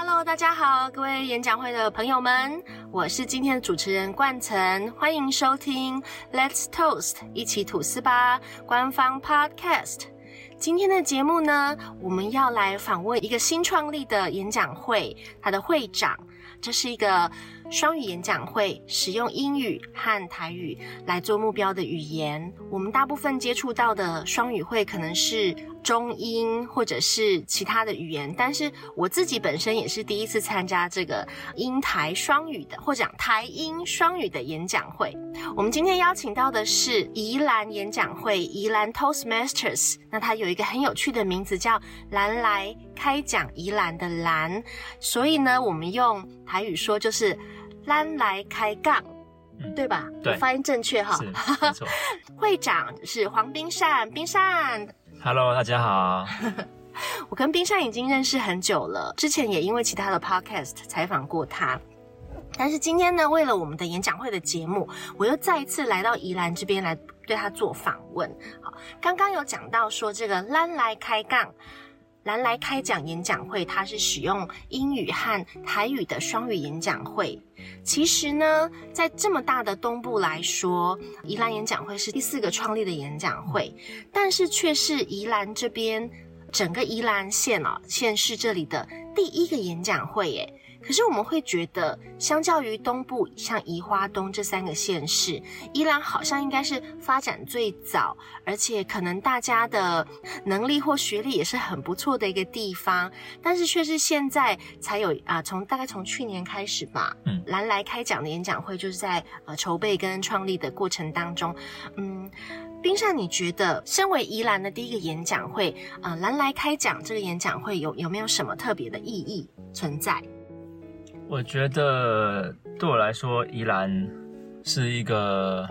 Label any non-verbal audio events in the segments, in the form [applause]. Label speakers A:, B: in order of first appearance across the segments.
A: Hello，大家好，各位演讲会的朋友们，我是今天的主持人冠岑，欢迎收听 Let's Toast，一起吐司吧官方 Podcast。今天的节目呢，我们要来访问一个新创立的演讲会，它的会长，这是一个双语演讲会，使用英语和台语来做目标的语言。我们大部分接触到的双语会可能是中英或者是其他的语言，但是我自己本身也是第一次参加这个英台双语的，或者讲台英双语的演讲会。我们今天邀请到的是宜兰演讲会，宜兰 Toastmasters。那它有一个很有趣的名字，叫“兰来开讲宜兰”的兰，所以呢，我们用台语说就是“兰来开杠”，对吧？
B: 对
A: 我发音正确哈。[laughs] 会长是黄冰善，冰善，
B: Hello，大家好。[laughs]
A: 我跟冰山已经认识很久了，之前也因为其他的 podcast 采访过他。但是今天呢，为了我们的演讲会的节目，我又再一次来到宜兰这边来对他做访问。好，刚刚有讲到说这个兰来开杠。蓝来开讲演讲会，它是使用英语和台语的双语演讲会。其实呢，在这么大的东部来说，宜兰演讲会是第四个创立的演讲会，但是却是宜兰这边整个宜兰县哦县市这里的第一个演讲会耶。可是我们会觉得，相较于东部像宜花东这三个县市，宜兰好像应该是发展最早，而且可能大家的能力或学历也是很不错的一个地方，但是却是现在才有啊，从大概从去年开始吧，
B: 嗯
A: 兰来开讲的演讲会就是在呃筹备跟创立的过程当中，嗯。冰上，你觉得身为宜兰的第一个演讲会，呃，兰来开讲这个演讲会有有没有什么特别的意义存在？
B: 我觉得对我来说，宜兰是一个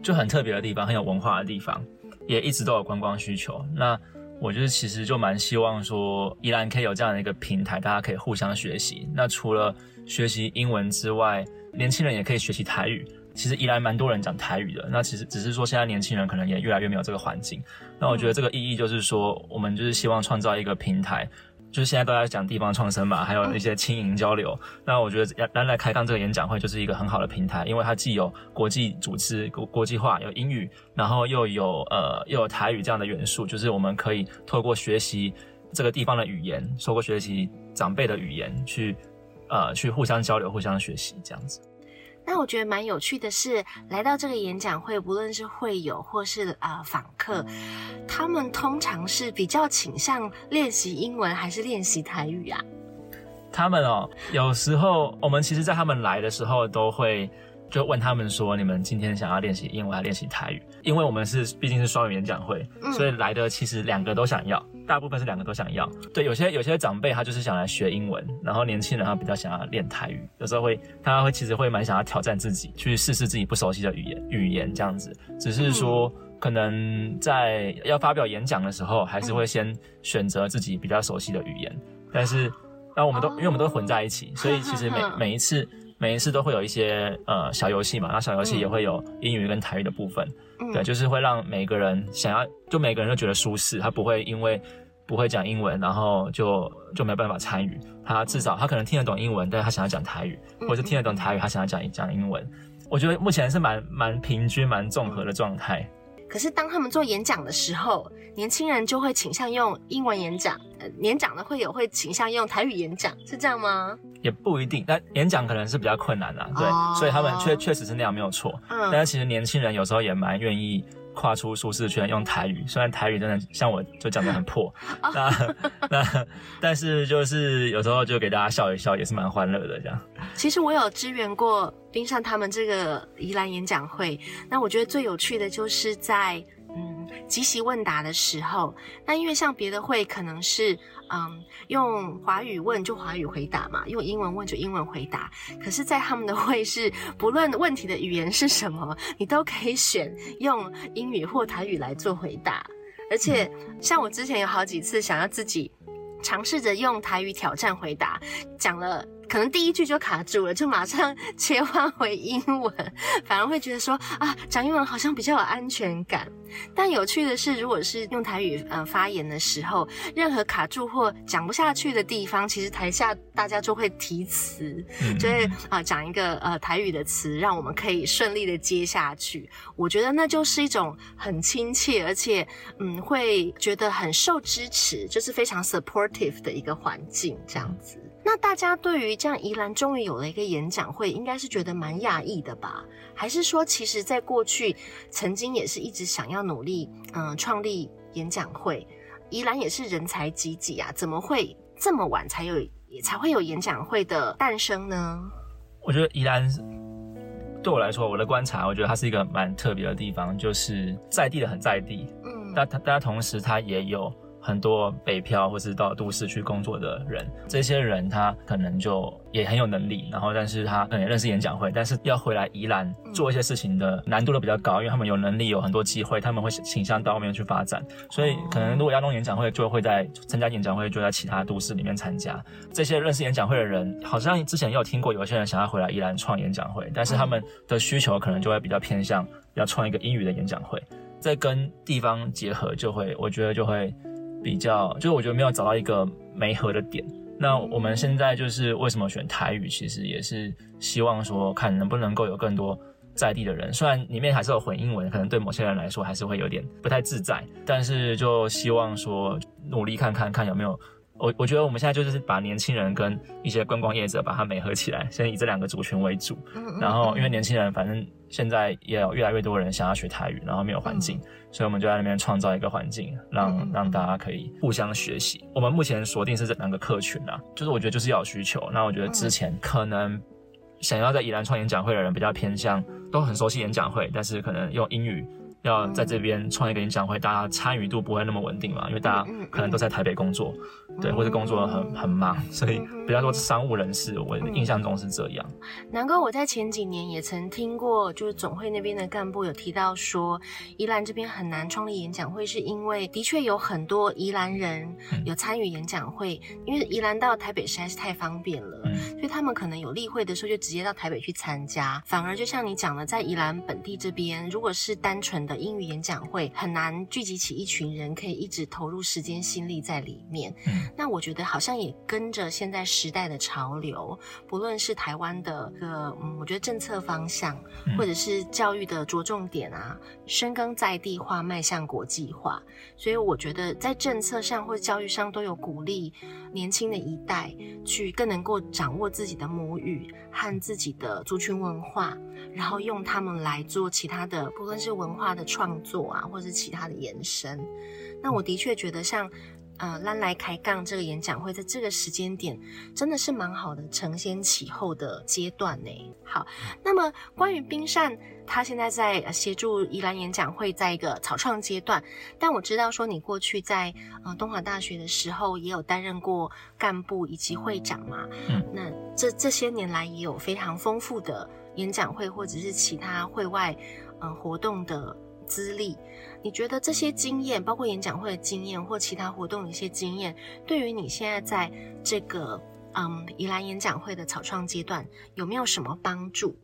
B: 就很特别的地方，很有文化的地方，也一直都有观光需求。那我就是其实就蛮希望说，宜兰可以有这样的一个平台，大家可以互相学习。那除了学习英文之外，年轻人也可以学习台语。其实宜兰蛮多人讲台语的，那其实只是说现在年轻人可能也越来越没有这个环境。那我觉得这个意义就是说，我们就是希望创造一个平台，就是现在都在讲地方创生嘛，还有一些轻盈交流。那我觉得蓝来开杠这个演讲会就是一个很好的平台，因为它既有国际组织、国国际化，有英语，然后又有呃又有台语这样的元素，就是我们可以透过学习这个地方的语言，透过学习长辈的语言去呃去互相交流、互相学习这样子。
A: 那我觉得蛮有趣的是，来到这个演讲会，无论是会友或是啊、呃访客，他们通常是比较倾向练习英文还是练习台语啊？
B: 他们哦，有时候我们其实，在他们来的时候，都会就问他们说：“你们今天想要练习英文还是练习台语？”因为我们是毕竟是双语演讲会，
A: 嗯
B: 所以来的其实两个都想要，大部分是两个都想要。对，有些有些长辈他就是想来学英文，然后年轻人他比较想要练台语，有时候会他会其实会蛮想要挑战自己，去试试自己不熟悉的语言语言这样子。只是说。可能在要发表演讲的时候，还是会先选择自己比较熟悉的语言，但是那我们都、
A: 哦
B: 因为我们都混在一起，所以其实每 [laughs] 每一次每一次都会有一些呃小游戏嘛，然后小游戏也会有英语跟台语的部分，
A: 嗯
B: 对，就是会让每个人想要，就每个人都觉得舒适，他不会因为不会讲英文，然后就就没办法参与。他至少他可能听得懂英文，但是他想要讲台语，
A: 嗯
B: 或者是听得懂台语，他想要讲讲英文。我觉得目前是蛮蛮平均、蛮综合的状态。
A: 可是当他们做演讲的时候，年轻人就会倾向用英文演讲，呃，年长的会有会倾向用台语演讲，是这样吗？
B: 也不一定，但演讲可能是比较困难的、对，
A: 哦
B: 所以他们确确实是那样没有错。
A: 嗯
B: 但是其实年轻人有时候也蛮愿意跨出舒适圈，用台语。虽然台语真的像我就讲的很破，
A: 哦
B: 那那但是就是有时候就给大家笑一笑，也是蛮欢乐的这样。
A: 其实我有支援过冰上他们这个宜兰演讲会，那我觉得最有趣的就是在嗯即席问答的时候，那因为像别的会可能是嗯用华语问就华语回答嘛，用英文问就英文回答，可是，在他们的会是不论问题的语言是什么，你都可以选用英语或台语来做回答，而且像我之前有好几次想要自己。尝试着用台语挑战回答，讲了可能第一句就卡住了，就马上切换回英文，反而会觉得说啊，讲英文好像比较有安全感。但有趣的是，如果是用台语呃发言的时候，任何卡住或讲不下去的地方，其实台下大家就会提词，就会啊讲一个呃台语的词，让我们可以顺利的接下去。我觉得那就是一种很亲切，而且嗯会觉得很受支持，就是非常 supportive 的一个环境这样子。那大家对于这样宜兰终于有了一个演讲会，应该是觉得蛮讶异的吧？还是说，其实在过去曾经也是一直想要努力，嗯，创立演讲会？宜兰也是人才济济啊，怎么会这么晚才有才会有演讲会的诞生呢？
B: 我觉得宜兰对我来说，我的观察，我觉得它是一个蛮特别的地方，就是在地的很在地，嗯，但它但它同时它也有。很多北漂或是到都市去工作的人，这些人他可能就也很有能力，然后但是他可能也认识演讲会，但是要回来宜兰做一些事情的难度都比较高，因为他们有能力有很多机会，他们会倾向到外面去发展，所以可能如果要弄演讲会，就会在参加演讲会就在其他都市里面参加。这些认识演讲会的人，好像之前也有听过有些人想要回来宜兰创演讲会，但是他们的需求可能就会比较偏向要创一个英语的演讲会，再跟地方结合，就会我觉得就会。比较就是我觉得没有找到一个没合的点。那我们现在就是为什么选台语，其实也是希望说看能不能够有更多在地的人。虽然里面还是有混英文，可能对某些人来说还是会有点不太自在，但是就希望说努力看看看有没有。我我觉得我们现在就是把年轻人跟一些观光业者把它美合起来，先以这两个族群为主。然后因为年轻人反正现在也有越来越多人想要学台语，然后没有环境，所以我们就在那边创造一个环境，让让大家可以互相学习。我们目前锁定是这两个客群啊，就是我觉得就是要有需求。那我觉得之前可能想要在宜兰创演讲会的人比较偏向，都很熟悉演讲会，但是可能用英语。要在这边创一个演讲会，大家参与度不会那么稳定嘛？因为大家可能都在台北工作，对，或者工作很很忙，所以比较多商务人士，我印象中是这样。
A: 难怪我在前几年也曾听过，就是总会那边的干部有提到说，宜兰这边很难创立演讲会，是因为的确有很多宜兰人有参与演讲会，因为宜兰到台北实在是太方便了，所以他们可能有例会的时候就直接到台北去参加，反而就像你讲的，在宜兰本地这边，如果是单纯的。英语演讲会很难聚集起一群人，可以一直投入时间心力在里面。嗯，那我觉得好像也跟着现在时代的潮流，不论是台湾的个，嗯，我觉得政策方向，或者是教育的着重点啊，深耕在地化，迈向国际化。所以我觉得在政策上或者教育上都有鼓励年轻的一代去更能够掌握自己的母语和自己的族群文化，然后用他们来做其他的，不论是文化的。创作啊，或者是其他的延伸，那我的确觉得像，呃，拉来开杠这个演讲会，在这个时间点，真的是蛮好的，承先启后的阶段呢。好，那么关于冰善，他现在在协助宜兰演讲会，在一个草创阶段，但我知道说你过去在呃东华大学的时候，也有担任过干部以及会长嘛。嗯，那这这些年来也有非常丰富的演讲会或者是其他会外嗯活动的。资历，你觉得这些经验，包括演讲会的经验或其他活动的一些经验，对于你现在在这个嗯宜兰演讲会的草创阶段，有没有什么帮助？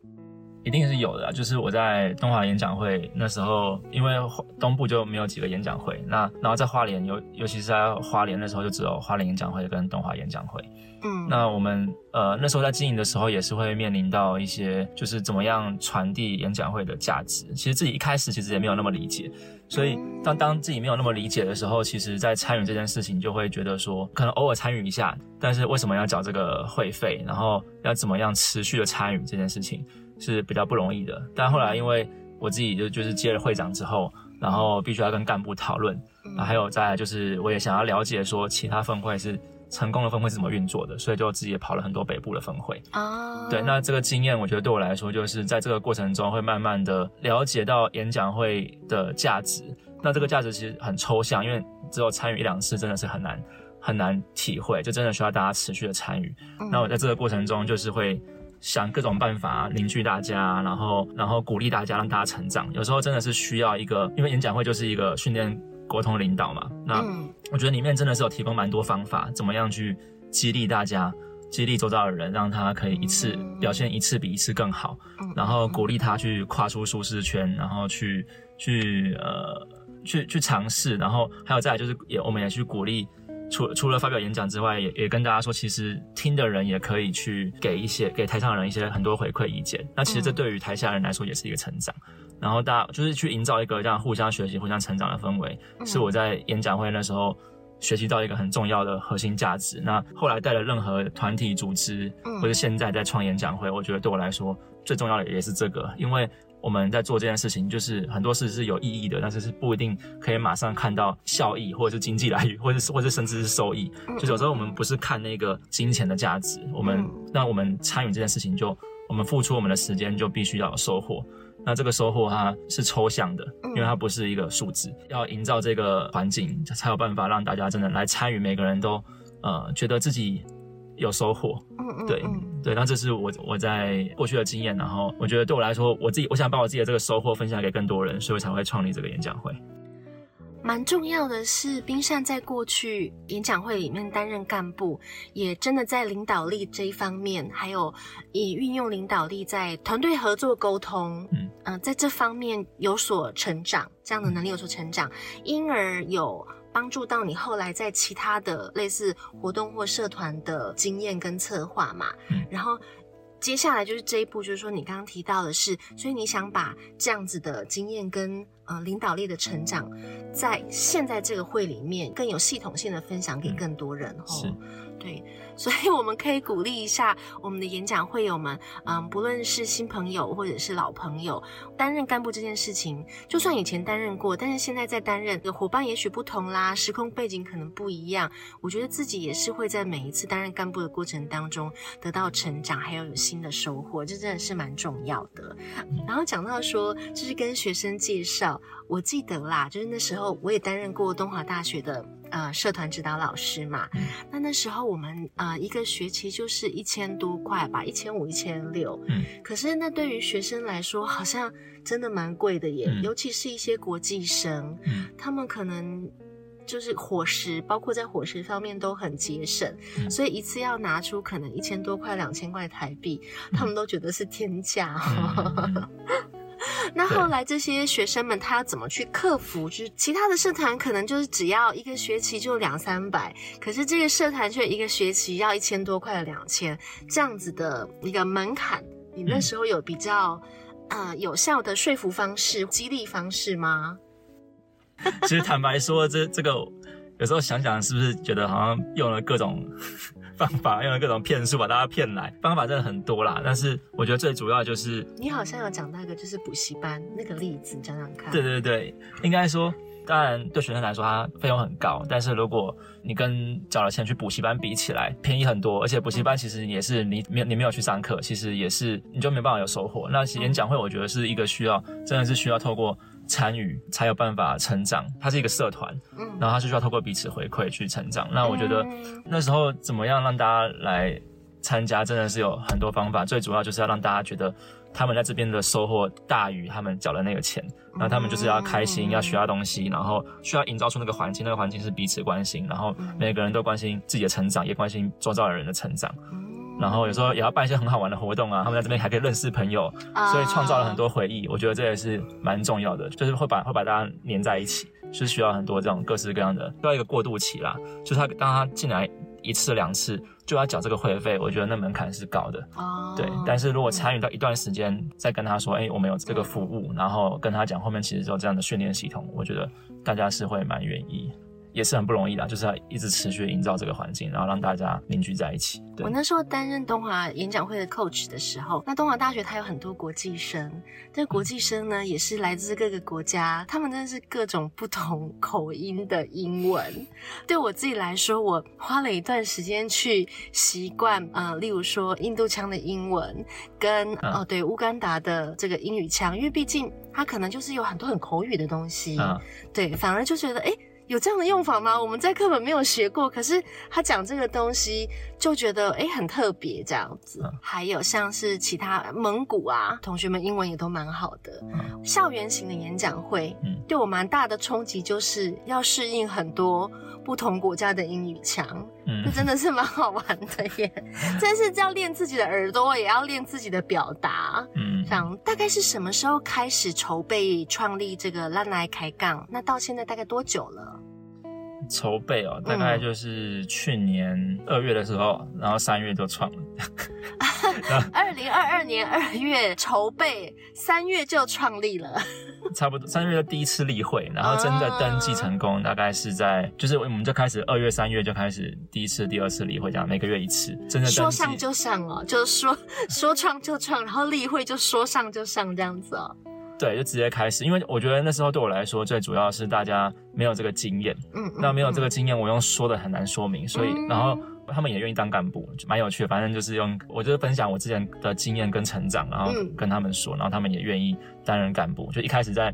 B: 一定是有的，啊就是我在东华演讲会那时候，因为东部就没有几个演讲会，那然后在花莲，尤尤其是在花莲那时候，就只有花莲演讲会跟东华演讲会。嗯，那我们呃那时候在经营的时候，也是会面临到一些，就是怎么样传递演讲会的价值。其实自己一开始其实也没有那么理解，所以当当自己没有那么理解的时候，其实在参与这件事情，就会觉得说，可能偶尔参与一下，但是为什么要缴这个会费？然后要怎么样持续的参与这件事情？是比较不容易的，但后来因为我自己就就是接了会长之后，然后必须要跟干部讨论，还有再就是我也想要了解说其他分会是成功的分会是怎么运作的，所以就自己也跑了很多北部的分会。哦，对，那这个经验我觉得对我来说，就是在这个过程中会慢慢的了解到演讲会的价值。那这个价值其实很抽象，因为只有参与一两次真的是很难很难体会，就真的需要大家持续的参与。那我在这个过程中就是会。想各种办法凝聚大家，然后然后鼓励大家，让大家成长。有时候真的是需要一个，因为演讲会就是一个训练沟通领导嘛。那我觉得里面真的是有提供蛮多方法，怎么样去激励大家激励周遭的人，让他可以一次表现一次比一次更好，然后鼓励他去跨出舒适圈，然后去去呃去去尝试，然后还有再来就是也我们也去鼓励，除除了发表演讲之外，也也跟大家说，其实听的人也可以去给一些给台上的人一些很多回馈意见，那其实这对于台下人来说也是一个成长，然后大家就是去营造一个这样互相学习、互相成长的氛围，是我在演讲会那时候。学习到一个很重要的核心价值。那后来带了任何团体组织，或者现在在创演讲会，我觉得对我来说最重要的也是这个，因为我们在做这件事情，就是很多事是有意义的，但是是不一定可以马上看到效益，或者是经济来源，或者是或者甚至是收益。就有时候我们不是看那个金钱的价值，我们那我们参与这件事情，就我们付出我们的时间，就必须要有收获。那这个收获它是抽象的，因为它不是一个数字，要营造这个环境，才有办法让大家真的来参与，每个人都呃觉得自己有收获。嗯嗯，对对，那这是我我在过去的经验，然后我觉得对我来说，我自己我想把我自己的这个收获分享给更多人，所以才会创立这个演讲会。
A: 蛮重要的是，冰扇在过去演讲会里面担任干部，也真的在领导力这一方面，还有以运用领导力在团队合作沟通，嗯嗯，在这方面有所成长，这样的能力有所成长，因而有帮助到你后来在其他的类似活动或社团的经验跟策划嘛，然后。接下来就是这一步，就是说你刚刚提到的是，所以你想把这样子的经验跟呃领导力的成长，在现在这个会里面更有系统性的分享给更多人，
B: 是，
A: 对。所以我们可以鼓励一下我们的演讲会友们，嗯，不论是新朋友或者是老朋友，担任干部这件事情，就算以前担任过，但是现在在担任的伙伴也许不同啦，时空背景可能不一样。我觉得自己也是会在每一次担任干部的过程当中得到成长，还有有新的收获，这真的是蛮重要的。然后讲到说，就是跟学生介绍，我记得啦，就是那时候我也担任过东华大学的。呃，社团指导老师嘛，那那时候我们呃一个学期就是一千多块吧，一千五、一千六。嗯，可是那对于学生来说，好像真的蛮贵的耶，尤其是一些国际生，他们可能就是伙食，包括在伙食方面都很节省，所以一次要拿出可能一千多块、两千块台币，他们都觉得是天价。[laughs] [laughs] 那后来这些学生们他要怎么去克服？就是其他的社团可能就是只要一个学期就两三百，可是这个社团却一个学期要一千多块两千这样子的一个门槛。你那时候有比较呃有效的说服方式、激励方式吗？
B: 其实坦白说，这这个有时候想想，是不是觉得好像用了各种。[laughs] 方法用了各种骗术把大家骗来，方法真的很多啦。但是我觉得最主要就是
A: 你好像有讲到一个就是补习班那个例子，讲讲看。
B: 对对对，应该说，当然对学生来说，它费用很高。但是如果你跟缴了钱去补习班比起来，便宜很多。而且补习班其实也是你没你没有去上课，其实也是你就没办法有收获。那演讲会我觉得是一个需要，真的是需要透过。参与才有办法成长，它是一个社团，嗯，然后它是需要透过彼此回馈去成长。那我觉得那时候怎么样让大家来参加，真的是有很多方法。最主要就是要让大家觉得他们在这边的收获大于他们缴的那个钱，然后他们就是要开心，要学到东西，然后需要营造出那个环境，那个环境是彼此关心，然后每个人都关心自己的成长，也关心周遭的人的成长。然后有时候也要办一些很好玩的活动啊，他们在这边还可以认识朋友，所以创造了很多回忆。我觉得这也是蛮重要的，就是会把会把大家粘在一起，是需要很多这种各式各样的，需要一个过渡期啦。就是他当他进来一次两次就要缴这个会费，我觉得那门槛是高的。哦，对。但是如果参与到一段时间，再跟他说，哎，我们有这个服务，然后跟他讲后面其实有这样的训练系统，我觉得大家是会蛮愿意。也是很不容易的，就是要一直持续营造这个环境，然后让大家凝聚在一起。
A: 我那时候担任东华演讲会的 coach 的时候，那东华大学它有很多国际生，这国际生呢也是来自各个国家，他们真的是各种不同口音的英文。对我自己来说，我花了一段时间去习惯，呃，例如说印度腔的英文，跟哦对乌干达的这个英语腔，因为毕竟它可能就是有很多很口语的东西，对，反而就觉得哎。有这样的用法吗？我们在课本没有学过，可是他讲这个东西就觉得诶很特别这样子。还有像是其他蒙古啊，同学们英文也都蛮好的。校园型的演讲会，对我蛮大的冲击，就是要适应很多不同国家的英语腔，
B: 嗯
A: 这，真的是蛮好玩的耶。[laughs] 真是要练自己的耳朵，也要练自己的表达。
B: 嗯，
A: 想大概是什么时候开始筹备创立这个烂来开杠？那到现在大概多久了？
B: 筹备哦，大概就是去年二月的时候，然后三月就创了。[laughs]
A: 二零二二年二月筹备，三月就创立了。[laughs]
B: 差不多三月的第一次例会，然后真的登记成功，大概是在就是我们就开始二月、三月就开始第一次、第二次例会，这样每个月一次，真的
A: 说上就上哦，就是说说创就创，然后例会就说上就上这样子哦。
B: 对，就直接开始。因为我觉得那时候对我来说，最主要是大家没有这个经验，
A: 嗯，嗯
B: 那没有这
A: 嗯
B: 个经验，我用说的很难说明，所以
A: 嗯
B: 然后他们也愿意当干部，就蛮有趣的。反正就是用我就是分享我之前的经验跟成长，然后
A: 嗯
B: 跟他们说，然后他们也愿意担任干部。就一开始在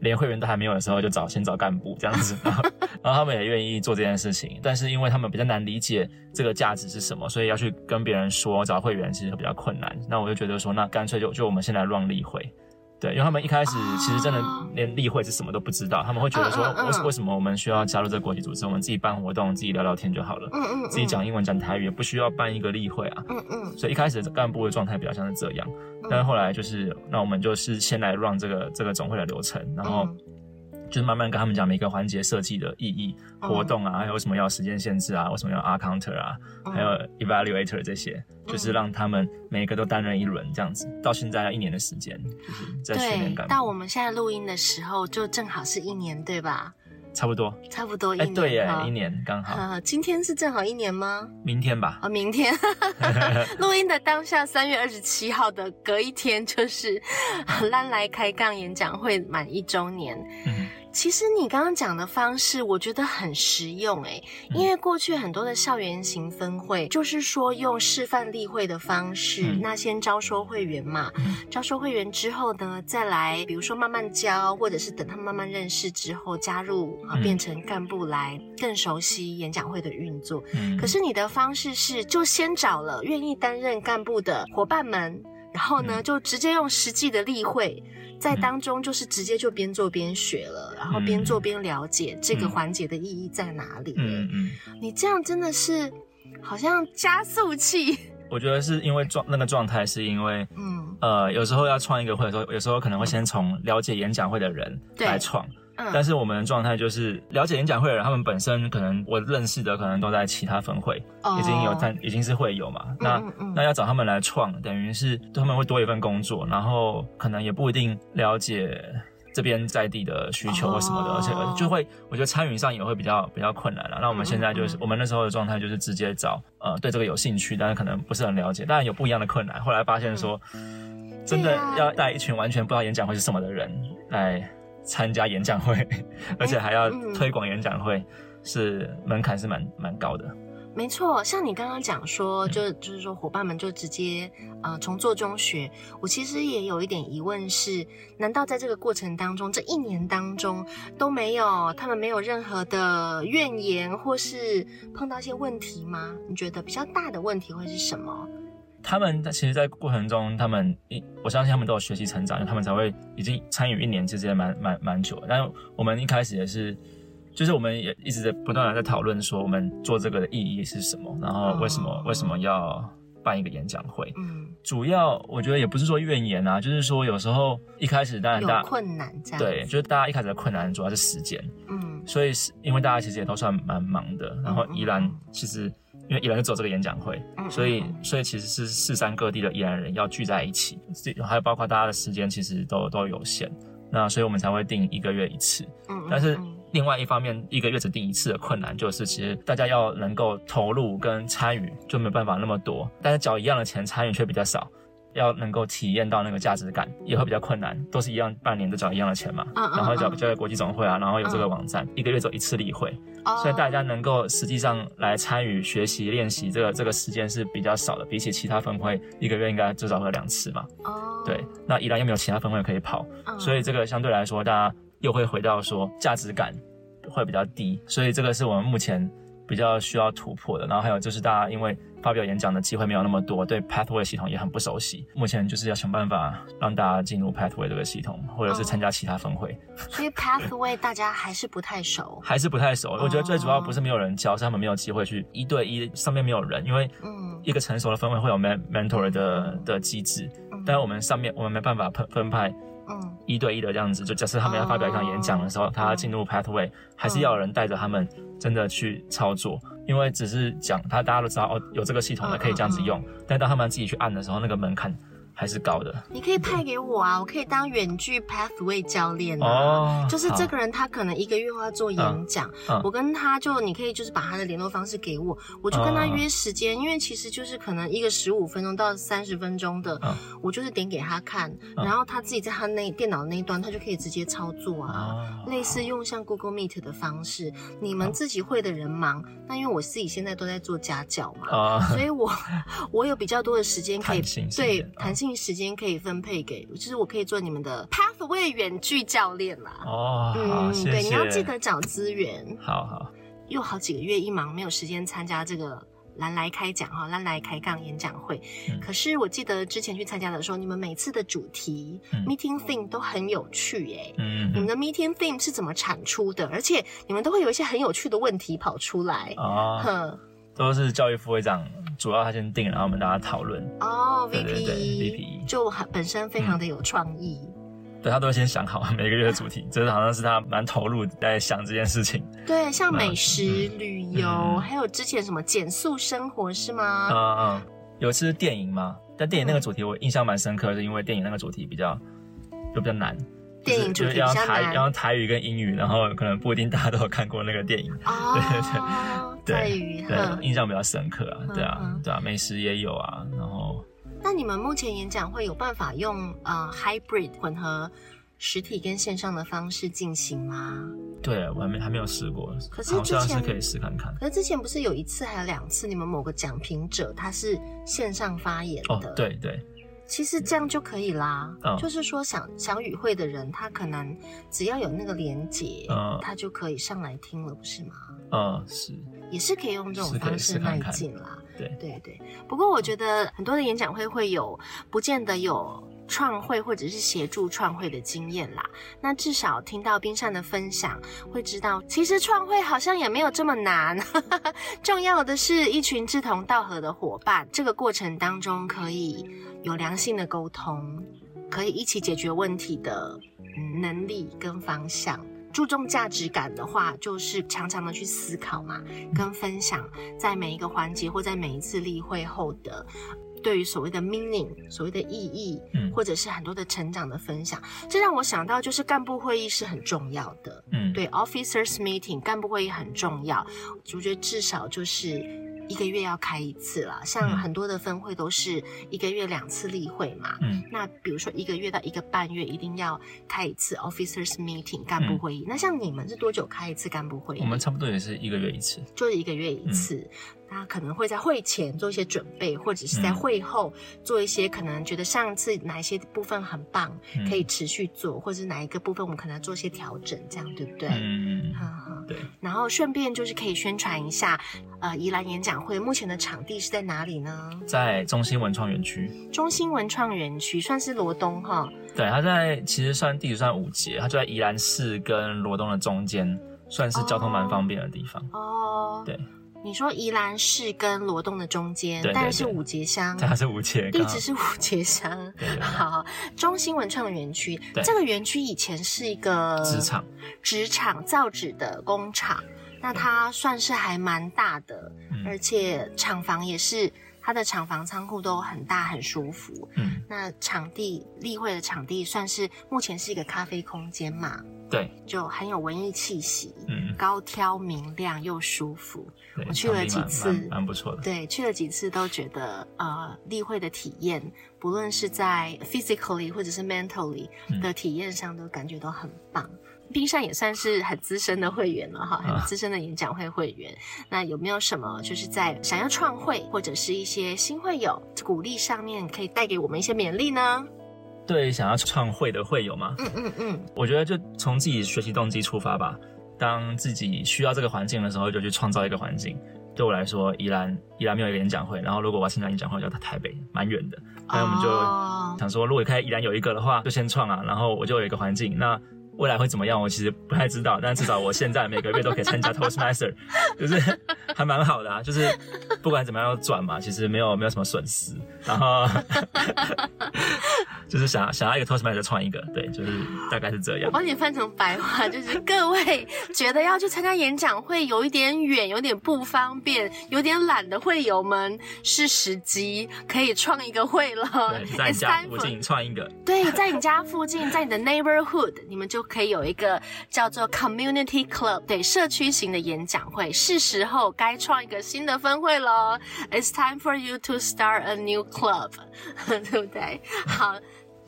B: 连会员都还没有的时候，就找先找干部这样子，然后 [laughs] 然后他们也愿意做这件事情。但是因为他们比较难理解这个价值是什么，所以要去跟别人说找会员其实比较困难。那我就觉得说，那干脆就就我们先来 run 例会。对，因为他们一开始其实真的
A: 哦
B: 连例会是什么都不知道，他们会觉得说，为为什么我们需要加入这个国际组织？我们自己办活动，自己聊聊天就好了，
A: 嗯嗯，
B: 自己讲英文讲台语，也不需要办一个例会啊。
A: 嗯，嗯
B: 所以一开始干部的状态比较像是这样，
A: 嗯，
B: 但是后来就是，那我们就是先来 run 这个这个总会的流程，然后
A: 嗯
B: 就是慢慢跟他们讲每个环节设计的意义、
A: 嗯
B: 活动啊，还有什么要时间限制啊，为什么要 R counter 啊，
A: 嗯
B: 还有 evaluator 这些，就是让他们每一个都担任一轮这样子，到现在要一年的时间，就是在训练
A: 到我们现在录音的时候，就正好是一年，对吧？
B: 差不多。
A: 差不多一
B: 哎，
A: 年。
B: 对耶，一年刚好，
A: 呃，今天是正好一年吗？
B: 明天吧。
A: 啊、明天 [laughs] [laughs] 录音的当下，三月二十七号的隔一天，就是 [laughs] 烂来开杠演讲会满一周年。
B: 嗯
A: 其实你刚刚讲的方式，我觉得很实用诶，因为过去很多的校园型分会，就是说用示范例会的方式，
B: 嗯。
A: 那先招收会员嘛，
B: 嗯。
A: 招收会员之后呢，再来比如说慢慢教，或者是等他们慢慢认识之后加入啊，
B: 嗯。
A: 变成干部来更熟悉演讲会的运作。
B: 嗯，
A: 可是你的方式是，就先找了愿意担任干部的伙伴们，然后呢，
B: 嗯。
A: 就直接用实际的例会，在
B: 嗯
A: 当中就是直接就边做边学了，然后边
B: 嗯。
A: 做边了解这个
B: 嗯。
A: 环节的意义在哪里。
B: 嗯嗯，
A: 你这样真的是好像加速器，
B: 我觉得是因为状那个状态，是因为
A: 嗯。
B: 呃，有时候要创一个会的时候，有时候可能会先从了解演讲会的人
A: 对。
B: 来创，
A: 嗯，
B: 但是我们的状态就是了解演讲会的人，他们本身可能我认识的可能都在其他分会，已经有
A: 哦
B: 但已经是会友嘛，那
A: 嗯嗯。
B: 那要找他们来创，等于是他们会多一份工作，然后可能也不一定了解这边在地的需求或什么的，
A: 哦
B: 而且就会我觉得参与上也会比较比较困难了。那我们现在就是、
A: 嗯嗯
B: 我们那时候的状态就是直接找呃对这个有兴趣，但是可能不是很了解，当然有不一样的困难。后来发现说，真的要带一群完全不知道演讲会是什么的人来参加演讲会，[laughs] 而且还要
A: 嗯
B: 推广演讲会，是门槛是蛮蛮高的。
A: 没错，像你刚刚讲说，就就是说伙伴们就直接呃从做中学。我其实也有一点疑问是，难道在这个过程当中，这一年当中都没有他们没有任何的怨言，或是碰到一些问题吗？你觉得比较大的问题会是什么？
B: 他们在其实，在过程中，他们一我相信他们都有学习成长，因为他们才会已经参与一年，其实也蛮蛮蛮久的。但是我们一开始也是，就是我们也一直在不断的在讨论说，我们做这个的意义是什么，然后为什么、
A: 哦
B: 为什么要办一个演讲会。
A: 嗯，
B: 主要我觉得也不是说怨言啊，就是说有时候一开始当然大家
A: 困难这样。
B: 对，，就是大家一开始的困难主要是时间，
A: 嗯
B: 所以是因为大家其实也都算蛮忙的，然后
A: 嗯嗯
B: 宜兰
A: 嗯
B: 其实因为宜兰就走这个演讲会，
A: 嗯
B: 所以
A: 嗯
B: 所以其实是四山各地的宜兰人要聚在一起，这还有包括大家的时间其实都都有限，那所以我们才会定一个月一次。
A: 嗯
B: 但是
A: 嗯
B: 另外一方面，一个月只定一次的困难就是，其实大家要能够投入跟参与就没有办法那么多，但是缴一样的钱参与却比较少。要能够体验到那个价值感，也会比较困难，都是一样，半年都缴一样的钱嘛，然后缴
A: 嗯。
B: 交给国际总会啊，然后有这个
A: 嗯。
B: 网站，一个月走一次例会，
A: 哦。
B: 所以大家能够实际上来参与、学习、练习，这个这个时间是比较少的，比起其他分会，一个月应该至少会有两次嘛。
A: 哦，
B: 对，那依然又没有其他分会可以跑，
A: 嗯。
B: 所以这个相对来说，大家又会回到说价值感会比较低，所以这个是我们目前比较需要突破的。然后还有就是大家因为发表演讲的机会没有那么多，对 Pathway 系统也很不熟悉。目前就是要想办法让大家进入 Pathway 这个系统，或者是参加其他分会。
A: 所以 Pathway 大家还是不太熟，[laughs]
B: 还是不太熟。我觉得最主要不是没有人教，是他们没有机会去一对一，上面没有人，因为一个成熟的分会会有 mentor 的的机制，但是我们上面我们没办法分分派。嗯，一对一的这样子，就假设他们要发表一场演讲的时候，他进入 pathway，还是要有人带着他们真的去操作，因为只是讲，他大家都知道哦，有这个系统的可以这样子用，但当他们自己去按的时候，那个门槛。还是高的，
A: 你可以派给我啊，我可以当远距 Pathway 教练啊。就是这个人他可能一个月会要做演讲，我跟他就你可以就是把他的联络方式给我，我就跟他约时间，因为其实就是可能一个十五分钟到三十分钟的，我就是点给他看，然后他自己在他那电脑那一端，他就可以直接操作啊，类似用像 Google Meet 的方式，你们自己会的人忙，那因为我自己现在都在做家教嘛，所以我 [laughs] 我有比较多的时间可以对弹性。时间可以分配给，就是我可以做你们的 Pathway 远距教练啦。
B: 哦，嗯，对，
A: 你要记得找资源。
B: 好好，
A: 又好几个月一忙，没有时间参加这个蓝来开讲哈，蓝来开杠演讲会。可是我记得之前去参加的时候，你们每次的主题 meeting theme 都很有趣哎。嗯，你们的 meeting theme 是怎么产出的？而且你们都会有一些很有趣的问题跑出来。
B: 哦，哼，都是教育副会长。主要他先定，然后我们大家讨论。
A: 哦，VP，VP 就很本身非常的有创意。
B: 对他都会先想好每个月的主题，这好像是他蛮投入在想这件事情。
A: 对，像美食、旅游，还有之前什么减速生活是吗？
B: 嗯嗯，有一次是电影吗？但电影那个主题我印象蛮深刻，是因为电影那个主题比较就比较难。
A: 电影主题要
B: 台，要台语跟英语，然后可能不一定大家都有看过那个电影。
A: 哦，对对
B: 对，[laughs] 对，印象比较深刻啊，对啊，对啊，美食也有啊，然后。
A: 那你们目前演讲会有办法用呃 hybrid 混合实体跟线上的方式进行吗？
B: 对，我还没还没有试过，
A: 可是之前
B: 可以试看看。
A: 可是之前不是有一次还有两次，你们某个讲评者他是线上发言的？
B: 哦，对对。
A: 其实这样就可以啦，就是说想想与会的人，他可能只要有那个连接，他就可以上来听了，不是吗？
B: 嗯，是，
A: 也是可以用这种方式迈进啦。
B: 对
A: 对对。不过我觉得很多的演讲会会有，不见得有创会或者是协助创会的经验啦。那至少听到冰善的分享，会知道其实创会好像也没有这么难。[laughs] 重要的是一群志同道合的伙伴，这个过程当中可以。有良性的沟通，可以一起解决问题的能力跟方向。注重价值感的话，就是常常的去思考嘛，跟分享，在每一个环节或在每一次例会后的，对于所谓的 meaning，所谓的意义，嗯，或者是很多的成长的分享。这让我想到，就是干部会议是很重要的，嗯，对，officers meeting，干部会议很重要。我觉得至少就是。一个月要开一次了，像很多的分会都是一个月两次例会嘛。嗯，那比如说一个月到一个半月一定要开一次 officers meeting 干部会议。那像你们是多久开一次干部会议？
B: 我们差不多也是一个月一次，
A: 就是一个月一次。他可能会在会前做一些准备，或者是在会后做一些可能觉得上次哪一些部分很棒，可以持续做，或者是哪一个部分我们可能做一些调整，这样对不对？
B: 嗯，对。
A: 然后顺便就是可以宣传一下，呃，宜兰演讲会目前的场地是在哪里呢？
B: 在中心文创园区。
A: 中心文创园区算是罗东哈。
B: 对，它在其实算地址算五节，它就在宜兰市跟罗东的中间，算是交通蛮方便的地方。哦，对。
A: 你说宜兰市跟罗东的中间，但是五节乡，
B: 它是五节，
A: 地址是五节乡。好，中心文创园区，这个园区以前是一个
B: 纸厂，
A: 纸厂造纸的工厂，那它算是还蛮大的，而且厂房也是。它的厂房仓库都很大很舒服，嗯，那场地例会的场地算是目前是一个咖啡空间嘛，
B: 对，
A: 就很有文艺气息，嗯，高挑明亮又舒服，我去了几次，
B: 蛮不错的，
A: 对，去了几次都觉得呃例会的体验，不论是在 physically 或者是 mentally 的体验上，都感觉都很棒。冰山也算是很资深的会员了哈，很资深的演讲会会员。那有没有什么就是在想要创会或者是一些新会友鼓励上面，可以带给我们一些勉励呢？
B: 对，想要创会的会友吗？
A: 嗯嗯嗯，
B: 我觉得就从自己学习动机出发吧。当自己需要这个环境的时候，就去创造一个环境。对我来说，宜兰宜兰没有一个演讲会，然后如果我要参加演讲会，就要到台北，蛮远的。所以我们就想说，如果开宜兰有一个的话，就先创啊，然后我就有一个环境。那未来会怎么样？我其实不太知道，但至少我现在每个月都可以参加 Toastmaster，[laughs] 就是还蛮好的啊。就是不管怎么样要转嘛，其实没有没有什么损失。然后 [laughs] 就是想想要一个 Toastmaster 创一个，对，就是大概是这样。
A: 我帮你翻成白话，就是各位觉得要去参加演讲会有一点远，有点不方便，有点懒的会友们，是时机可以创一个会了。
B: 在你家附近创一个，[laughs]
A: 对，在你家附近，在你的 neighborhood，你们就。可以有一个叫做 Community Club，对社区型的演讲会，是时候该创一个新的分会喽。It's time for you to start a new club，[laughs] 对不对？好，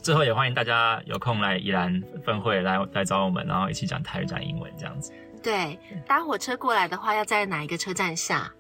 B: 最后也欢迎大家有空来宜兰分会来来找我们，然后一起讲台语、讲英文这样子。
A: 对，搭火车过来的话，要在哪一个车站下？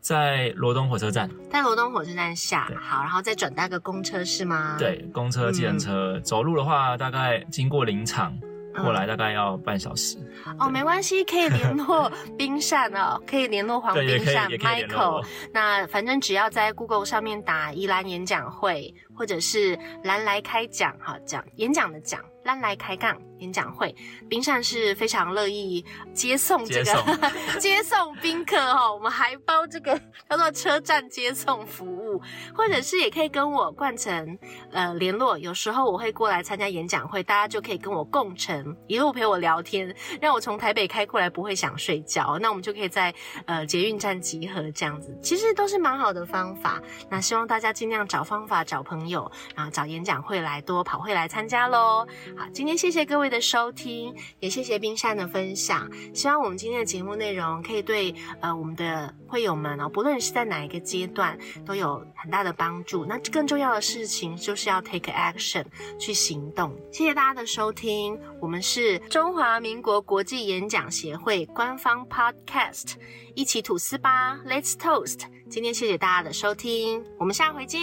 B: 在罗东火车站。
A: 在罗东火车站下，好，然后再转搭个公车是吗？
B: 对，公车、计程车，走路的话大概经过林场。过来大概要半小时
A: 哦，没关系，可以联络 [laughs] 冰扇哦，可以联络黄冰扇 Michael。那反正只要在 Google 上面打宜兰演讲会，或者是兰来开讲，哈，讲演讲的讲。蓝来开杠演讲会，冰扇是非常乐意接送这个 [laughs] 接送宾客哈，我们还包这个叫做车站接送服务，或者是也可以跟我冠成呃联络，有时候我会过来参加演讲会，大家就可以跟我共乘，一路陪我聊天，让我从台北开过来不会想睡觉，那我们就可以在呃捷运站集合这样子，其实都是蛮好的方法。那希望大家尽量找方法找朋友，然后找演讲会来多跑会来参加喽。好，今天谢谢各的收听，也谢谢冰山的分享。希望我们今天的节目内容可以对呃我们的会友们哦，不论是在哪一个阶段，都有很大的帮助。那更重要的事情就是要 take action 去行动。谢谢大家的收听，我们是中华民国国际演讲协会官方 podcast，一起吐司吧，Let's toast。今天谢谢大家的收听，我们下回见，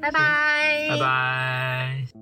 A: 拜拜，
B: 拜拜。